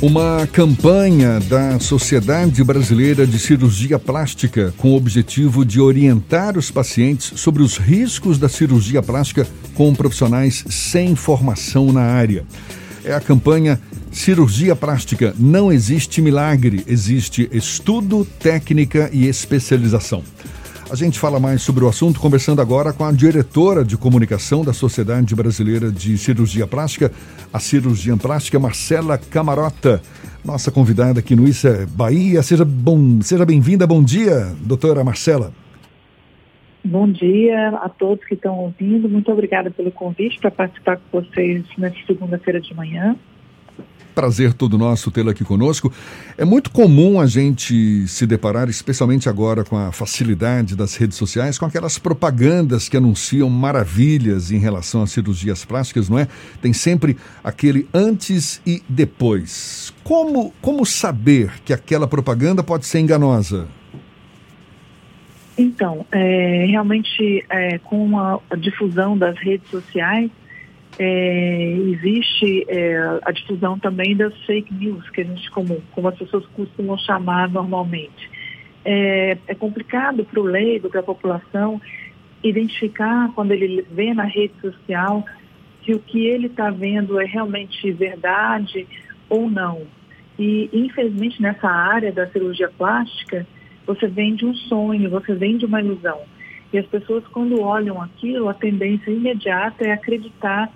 Uma campanha da Sociedade Brasileira de Cirurgia Plástica com o objetivo de orientar os pacientes sobre os riscos da cirurgia plástica com profissionais sem formação na área. É a campanha Cirurgia Plástica Não Existe Milagre, existe estudo, técnica e especialização. A gente fala mais sobre o assunto conversando agora com a diretora de comunicação da Sociedade Brasileira de Cirurgia Plástica, a cirurgiã plástica Marcela Camarota, nossa convidada aqui no Issa Bahia. Seja, bom, seja bem-vinda, bom dia, doutora Marcela. Bom dia a todos que estão ouvindo. Muito obrigada pelo convite para participar com vocês nesta segunda-feira de manhã. Prazer todo nosso tê-la aqui conosco. É muito comum a gente se deparar, especialmente agora com a facilidade das redes sociais, com aquelas propagandas que anunciam maravilhas em relação às cirurgias plásticas, não é? Tem sempre aquele antes e depois. Como, como saber que aquela propaganda pode ser enganosa? Então, é, realmente, é, com a difusão das redes sociais, é, existe é, a difusão também das fake news, que a gente, como, como as pessoas costumam chamar normalmente. É, é complicado para o leigo, para a população, identificar quando ele vê na rede social se o que ele está vendo é realmente verdade ou não. E, infelizmente, nessa área da cirurgia plástica, você vende um sonho, você vende uma ilusão. E as pessoas, quando olham aquilo, a tendência imediata é acreditar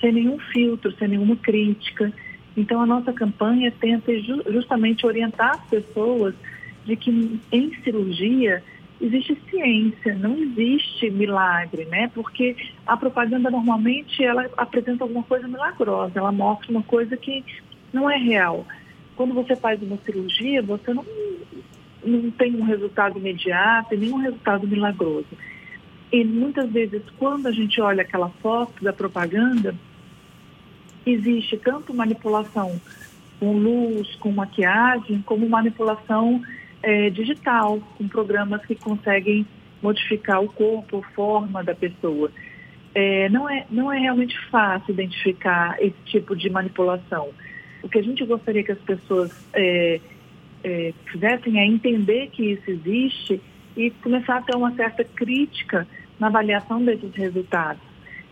sem nenhum filtro, sem nenhuma crítica. Então, a nossa campanha tenta justamente orientar as pessoas de que em cirurgia existe ciência, não existe milagre, né? Porque a propaganda normalmente ela apresenta alguma coisa milagrosa, ela mostra uma coisa que não é real. Quando você faz uma cirurgia, você não, não tem um resultado imediato, nem um resultado milagroso. E muitas vezes, quando a gente olha aquela foto da propaganda, existe tanto manipulação com luz, com maquiagem, como manipulação é, digital, com programas que conseguem modificar o corpo, a forma da pessoa. É, não, é, não é realmente fácil identificar esse tipo de manipulação. O que a gente gostaria que as pessoas é, é, fizessem é entender que isso existe e começar a ter uma certa crítica na avaliação desses resultados.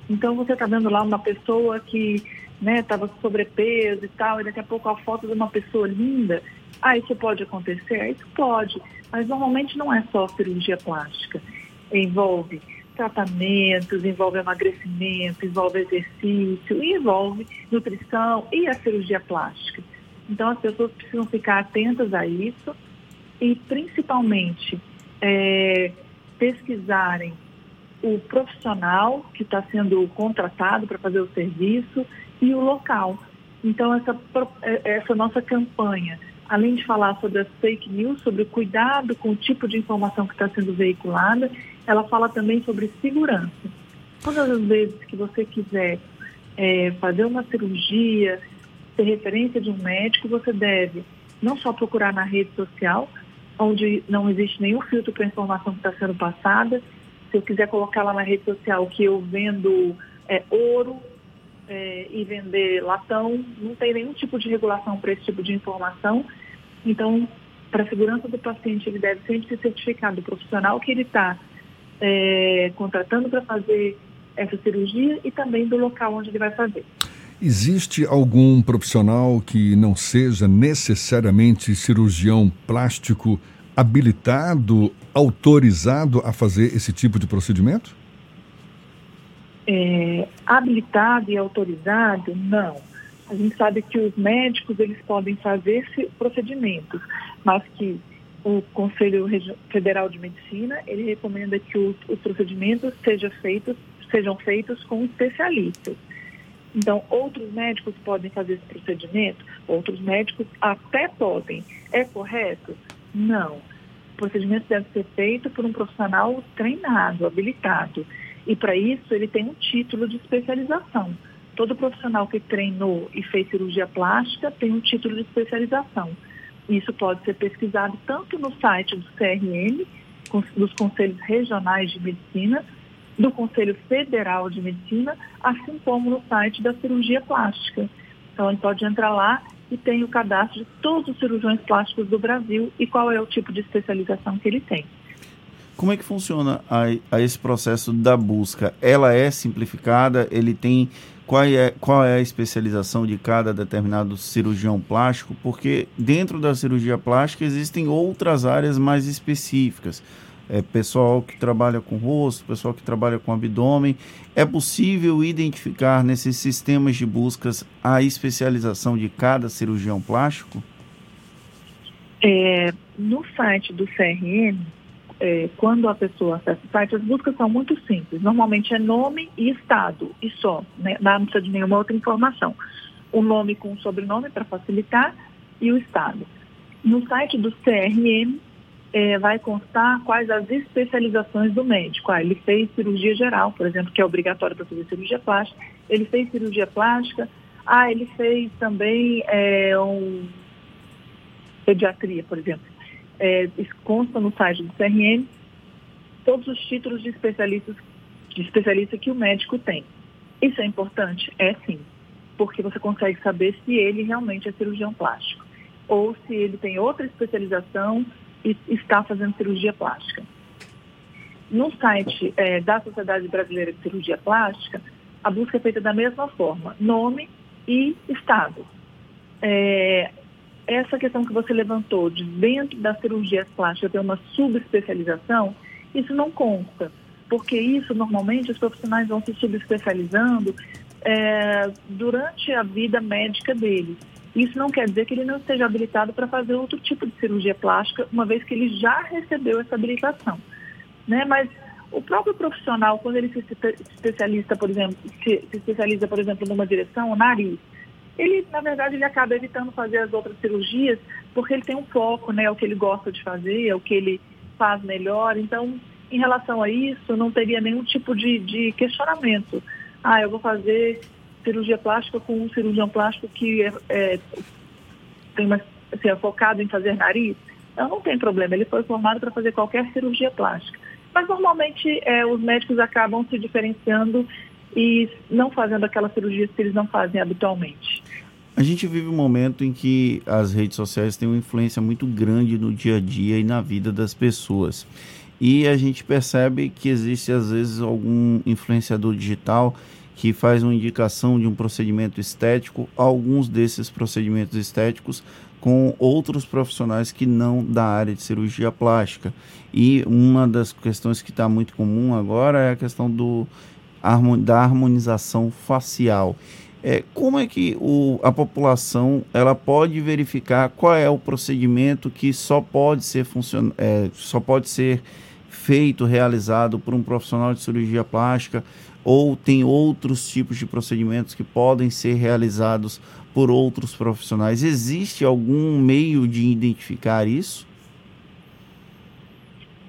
Então você está vendo lá uma pessoa que estava né, sobrepeso e tal, e daqui a pouco a foto de uma pessoa linda. Ah, isso pode acontecer? Isso pode, mas normalmente não é só cirurgia plástica. Envolve tratamentos, envolve emagrecimento, envolve exercício, envolve nutrição e a cirurgia plástica. Então as pessoas precisam ficar atentas a isso e principalmente é, pesquisarem o profissional que está sendo contratado para fazer o serviço e o local. Então, essa, é, essa nossa campanha, além de falar sobre as fake news, sobre o cuidado com o tipo de informação que está sendo veiculada, ela fala também sobre segurança. Todas as vezes que você quiser é, fazer uma cirurgia, ter referência de um médico, você deve não só procurar na rede social, onde não existe nenhum filtro para a informação que está sendo passada, se eu quiser colocar lá na rede social que eu vendo é, ouro é, e vender latão, não tem nenhum tipo de regulação para esse tipo de informação. Então, para a segurança do paciente, ele deve sempre ser certificado do profissional que ele está é, contratando para fazer essa cirurgia e também do local onde ele vai fazer. Existe algum profissional que não seja necessariamente cirurgião plástico habilitado, autorizado a fazer esse tipo de procedimento? É, habilitado e autorizado, não. A gente sabe que os médicos eles podem fazer procedimentos, mas que o Conselho Federal de Medicina ele recomenda que os, os procedimentos sejam feitos, sejam feitos com especialistas. Então, outros médicos podem fazer esse procedimento, outros médicos até podem. É correto? Não. O procedimento deve ser feito por um profissional treinado, habilitado. E para isso ele tem um título de especialização. Todo profissional que treinou e fez cirurgia plástica tem um título de especialização. Isso pode ser pesquisado tanto no site do CRM, dos Conselhos Regionais de Medicina, do Conselho Federal de Medicina, assim como no site da cirurgia plástica. Então ele pode entrar lá e tem o cadastro de todos os cirurgiões plásticos do Brasil e qual é o tipo de especialização que ele tem. Como é que funciona a, a esse processo da busca? Ela é simplificada? Ele tem qual é, qual é a especialização de cada determinado cirurgião plástico? Porque dentro da cirurgia plástica existem outras áreas mais específicas. É, pessoal que trabalha com rosto, pessoal que trabalha com abdômen. É possível identificar nesses sistemas de buscas a especialização de cada cirurgião plástico? É, no site do CRM, é, quando a pessoa acessa o site, as buscas são muito simples. Normalmente é nome e estado, e só. Né? Não precisa de nenhuma outra informação. O nome com o sobrenome para facilitar e o estado. No site do CRM é, vai constar quais as especializações do médico. Ah, ele fez cirurgia geral, por exemplo, que é obrigatório para fazer cirurgia plástica. Ele fez cirurgia plástica. Ah, ele fez também é, um pediatria, por exemplo é, consta no site do CRM todos os títulos de especialistas de especialista que o médico tem. Isso é importante? É sim, porque você consegue saber se ele realmente é cirurgião plástico ou se ele tem outra especialização e está fazendo cirurgia plástica. No site é, da Sociedade Brasileira de Cirurgia Plástica, a busca é feita da mesma forma, nome e estado. É, essa questão que você levantou de dentro da cirurgia plástica ter uma subespecialização, isso não consta, porque isso normalmente os profissionais vão se subespecializando é, durante a vida médica dele. Isso não quer dizer que ele não esteja habilitado para fazer outro tipo de cirurgia plástica, uma vez que ele já recebeu essa habilitação. Né? Mas o próprio profissional, quando ele se especializa, por exemplo, se, especializa, por exemplo, numa direção, o nariz, ele, na verdade, ele acaba evitando fazer as outras cirurgias porque ele tem um foco, né? É o que ele gosta de fazer, é o que ele faz melhor. Então, em relação a isso, não teria nenhum tipo de, de questionamento. Ah, eu vou fazer cirurgia plástica com um cirurgião plástico que é, é, tem uma, assim, é focado em fazer nariz. Então, não tem problema, ele foi formado para fazer qualquer cirurgia plástica. Mas, normalmente, é, os médicos acabam se diferenciando e não fazendo aquelas cirurgias que eles não fazem habitualmente. A gente vive um momento em que as redes sociais têm uma influência muito grande no dia a dia e na vida das pessoas. E a gente percebe que existe às vezes algum influenciador digital que faz uma indicação de um procedimento estético, alguns desses procedimentos estéticos com outros profissionais que não da área de cirurgia plástica. E uma das questões que está muito comum agora é a questão do da harmonização facial. É, como é que o, a população ela pode verificar qual é o procedimento que só pode ser funcion, é, só pode ser feito, realizado por um profissional de cirurgia plástica ou tem outros tipos de procedimentos que podem ser realizados por outros profissionais? Existe algum meio de identificar isso?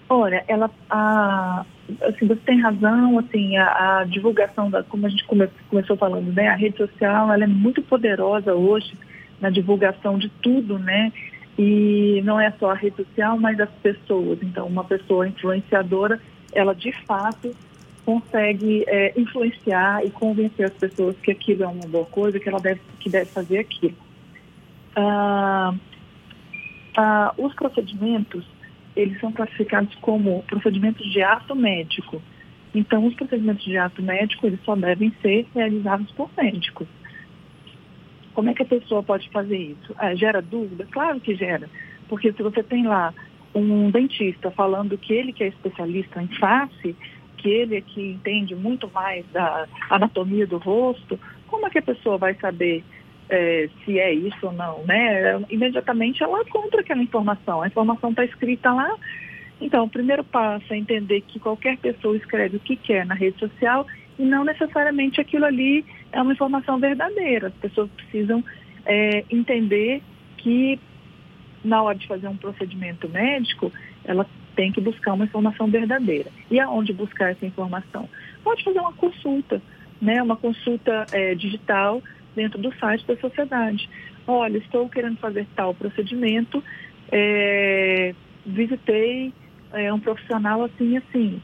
Olha, ela, a, assim, você tem razão, assim, a, a, divulgação, da, como a gente come, começou falando, né, a rede social, ela é muito poderosa hoje na divulgação de tudo, né, e não é só a rede social, mas as pessoas. Então, uma pessoa influenciadora, ela de fato consegue é, influenciar e convencer as pessoas que aquilo é uma boa coisa, que ela deve, que deve fazer aquilo. Ah, ah, os procedimentos eles são classificados como procedimentos de ato médico. Então, os procedimentos de ato médico, eles só devem ser realizados por médicos. Como é que a pessoa pode fazer isso? Ah, gera dúvida? Claro que gera. Porque se você tem lá um dentista falando que ele que é especialista em face, que ele é que entende muito mais da anatomia do rosto, como é que a pessoa vai saber é, se é isso ou não, né? Imediatamente ela compra aquela informação. A informação está escrita lá. Então, o primeiro passo é entender que qualquer pessoa escreve o que quer na rede social e não necessariamente aquilo ali é uma informação verdadeira. As pessoas precisam é, entender que na hora de fazer um procedimento médico, ela tem que buscar uma informação verdadeira. E aonde buscar essa informação? Pode fazer uma consulta, né? Uma consulta é, digital dentro do site da sociedade. Olha, estou querendo fazer tal procedimento, é, visitei é, um profissional assim assim.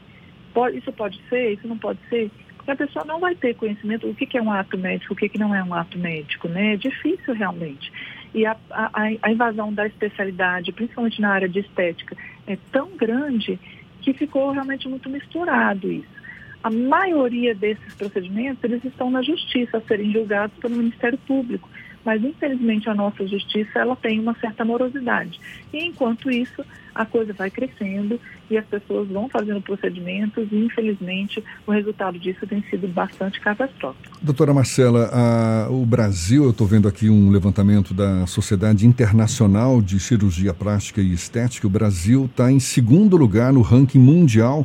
Pode, isso pode ser, isso não pode ser. Porque a pessoa não vai ter conhecimento do que, é um ato médico, o que, que não é um ato médico, né? É difícil realmente. E a, a, a invasão da especialidade, principalmente na área de estética, é tão grande que ficou realmente muito misturado isso. A maioria desses procedimentos, eles estão na justiça a serem julgados pelo Ministério Público mas infelizmente a nossa justiça ela tem uma certa morosidade. E enquanto isso, a coisa vai crescendo e as pessoas vão fazendo procedimentos e infelizmente o resultado disso tem sido bastante catastrófico. Doutora Marcela, a, o Brasil, eu estou vendo aqui um levantamento da Sociedade Internacional de Cirurgia Plástica e Estética, o Brasil está em segundo lugar no ranking mundial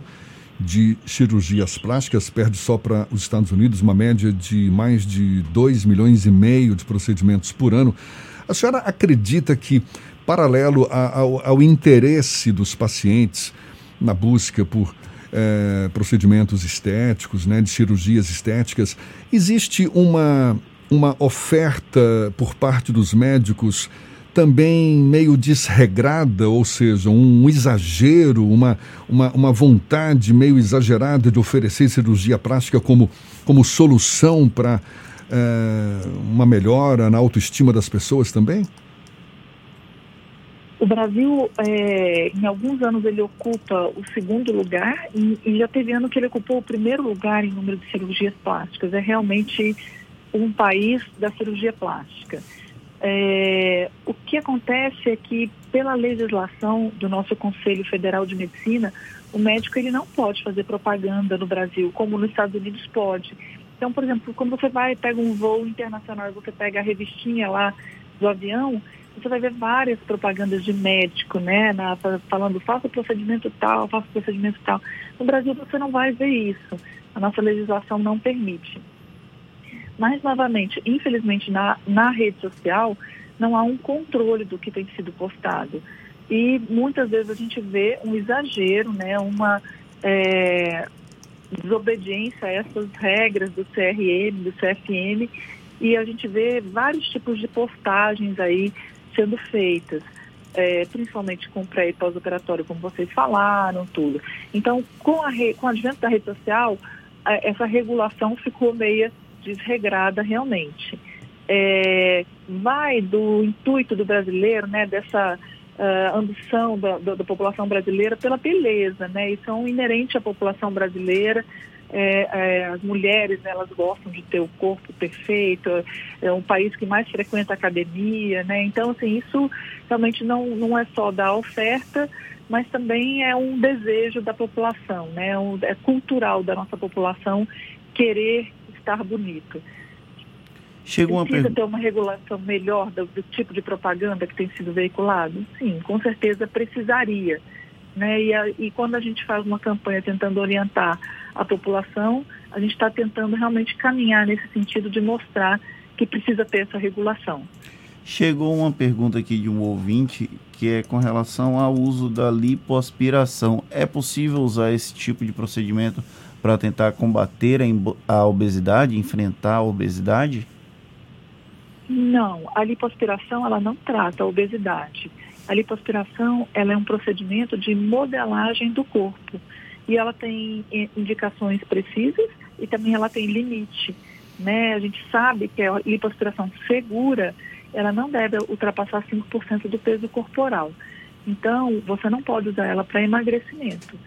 de cirurgias plásticas, perde só para os Estados Unidos uma média de mais de 2 milhões e meio de procedimentos por ano. A senhora acredita que, paralelo a, ao, ao, interesse dos pacientes na busca por é, procedimentos estéticos, né, de cirurgias estéticas, existe uma, uma oferta por parte dos médicos também meio desregrada, ou seja, um exagero, uma, uma, uma vontade meio exagerada de oferecer cirurgia plástica como, como solução para é, uma melhora na autoestima das pessoas também? O Brasil, é, em alguns anos, ele ocupa o segundo lugar e, e, já teve ano que ele ocupou o primeiro lugar em número de cirurgias plásticas. É realmente um país da cirurgia plástica. É, o que acontece é que, pela legislação do nosso Conselho Federal de Medicina, o médico ele não pode fazer propaganda no Brasil, como nos Estados Unidos pode. Então, por exemplo, quando você vai pega um voo internacional e você pega a revistinha lá do avião, você vai ver várias propagandas de médico, né, na, falando faça procedimento tal, faça procedimento tal. No Brasil você não vai ver isso. A nossa legislação não permite. Mas, novamente, infelizmente, na, na rede social, não há um controle do que tem sido postado. E muitas vezes a gente vê um exagero, né, uma é, desobediência a essas regras do CRM, do CFM, e a gente vê vários tipos de postagens aí sendo feitas. É, principalmente com pré e pós-operatório, como vocês falaram, tudo. Então, com, a re, com o advento da rede social, essa regulação ficou meia desregrada realmente. É, vai do intuito do brasileiro, né, dessa uh, ambição da, da, da, população brasileira pela beleza, né, isso é um inerente à população brasileira. É, é, as mulheres, né, elas gostam de ter o corpo perfeito, é um país que mais frequenta academia, né, então, assim, isso realmente não, não é só da oferta, mas também é um desejo da população, né, um, é cultural da nossa população querer estar bonito. Chega uma Precisa ter uma regulação melhor do, do, tipo de propaganda que tem sido veiculado? Sim, com certeza precisaria. Né? E, a, e quando a gente faz uma campanha tentando orientar a população, a gente está tentando realmente caminhar nesse sentido de mostrar que precisa ter essa regulação. Chegou uma pergunta aqui de um ouvinte que é com relação ao uso da lipoaspiração. É possível usar esse tipo de procedimento para tentar combater a, a obesidade, enfrentar a obesidade? Não, a lipoaspiração ela não trata a obesidade. A lipoaspiração ela é um procedimento de modelagem do corpo e ela tem indicações precisas e também ela tem limite. Né? A gente sabe que a lipoaspiração segura ela não deve ultrapassar 5% do peso corporal. Então, você não pode usar ela para emagrecimento.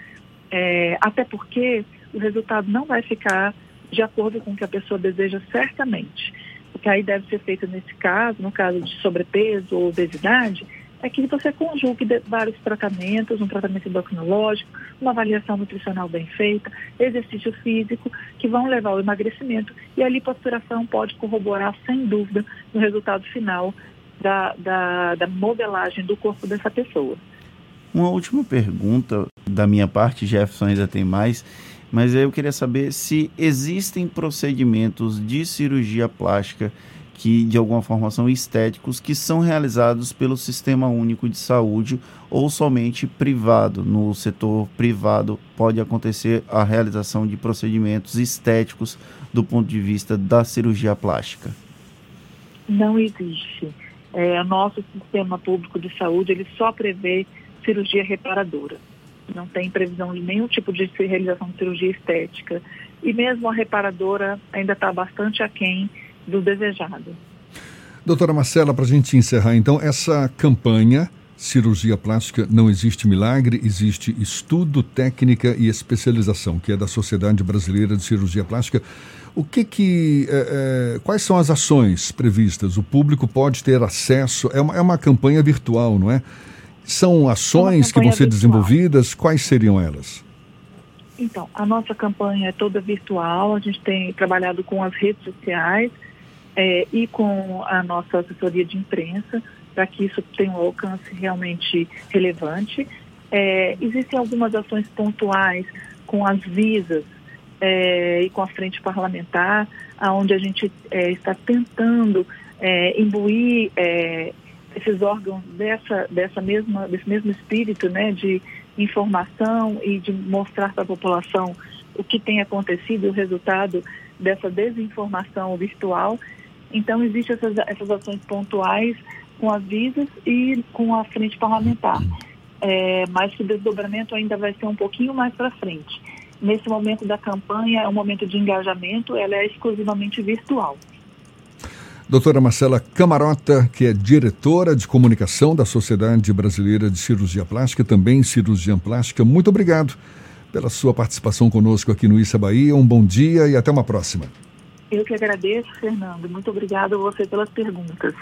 É, até porque o resultado não vai ficar de acordo com o que a pessoa deseja certamente. O que aí deve ser feito nesse caso, no caso de sobrepeso ou obesidade, é que você conjugue vários tratamentos, um tratamento endocrinológico, uma avaliação nutricional bem feita, exercício físico, que vão levar ao emagrecimento e a lipoaspiração pode corroborar, sem dúvida, no resultado final da, da, da modelagem do corpo dessa pessoa. Uma última pergunta da minha parte, Jefferson ainda tem mais mas eu queria saber se existem procedimentos de cirurgia plástica que de alguma forma são estéticos que são realizados pelo Sistema Único de Saúde ou somente privado. No setor privado pode acontecer a realização de procedimentos estéticos do ponto de vista da cirurgia plástica. Não existe. É, o nosso sistema público de saúde ele só prevê cirurgia reparadora não tem previsão de nenhum tipo de realização de cirurgia estética. E mesmo a reparadora ainda está bastante aquém do desejado. Doutora Marcela, para a gente encerrar, então, essa campanha cirurgia plástica não existe milagre, existe estudo, técnica e especialização, que é da Sociedade Brasileira de Cirurgia Plástica. O que que, é, é, quais são as ações previstas? O público pode ter acesso? É uma, é uma campanha virtual, não é? São ações que vão ser virtual. desenvolvidas? Quais seriam elas? Então, a nossa campanha é toda virtual. A gente tem trabalhado com as redes sociais é, e com a nossa assessoria de imprensa para que isso tenha um alcance realmente relevante. É, existem algumas ações pontuais com as visas é, e com a frente parlamentar, onde a gente está tentando imbuir esses órgãos dessa, dessa mesma, desse mesmo espírito né, de informação e de mostrar para a população o que tem acontecido, o resultado dessa desinformação virtual. Então, existem essas, essas ações pontuais com as visas e com a frente parlamentar. É, mas o desdobramento ainda vai ser um pouquinho mais para frente. Nesse momento da campanha, é um momento de engajamento, ela é exclusivamente virtual. Doutora Marcela Camarota, que é diretora de comunicação da Sociedade Brasileira de Cirurgia Plástica, também cirurgiã plástica, muito obrigado pela sua participação conosco aqui no Issa Bahia. Um bom dia e até uma próxima. Eu que agradeço, Fernando. Muito obrigado a você pelas perguntas.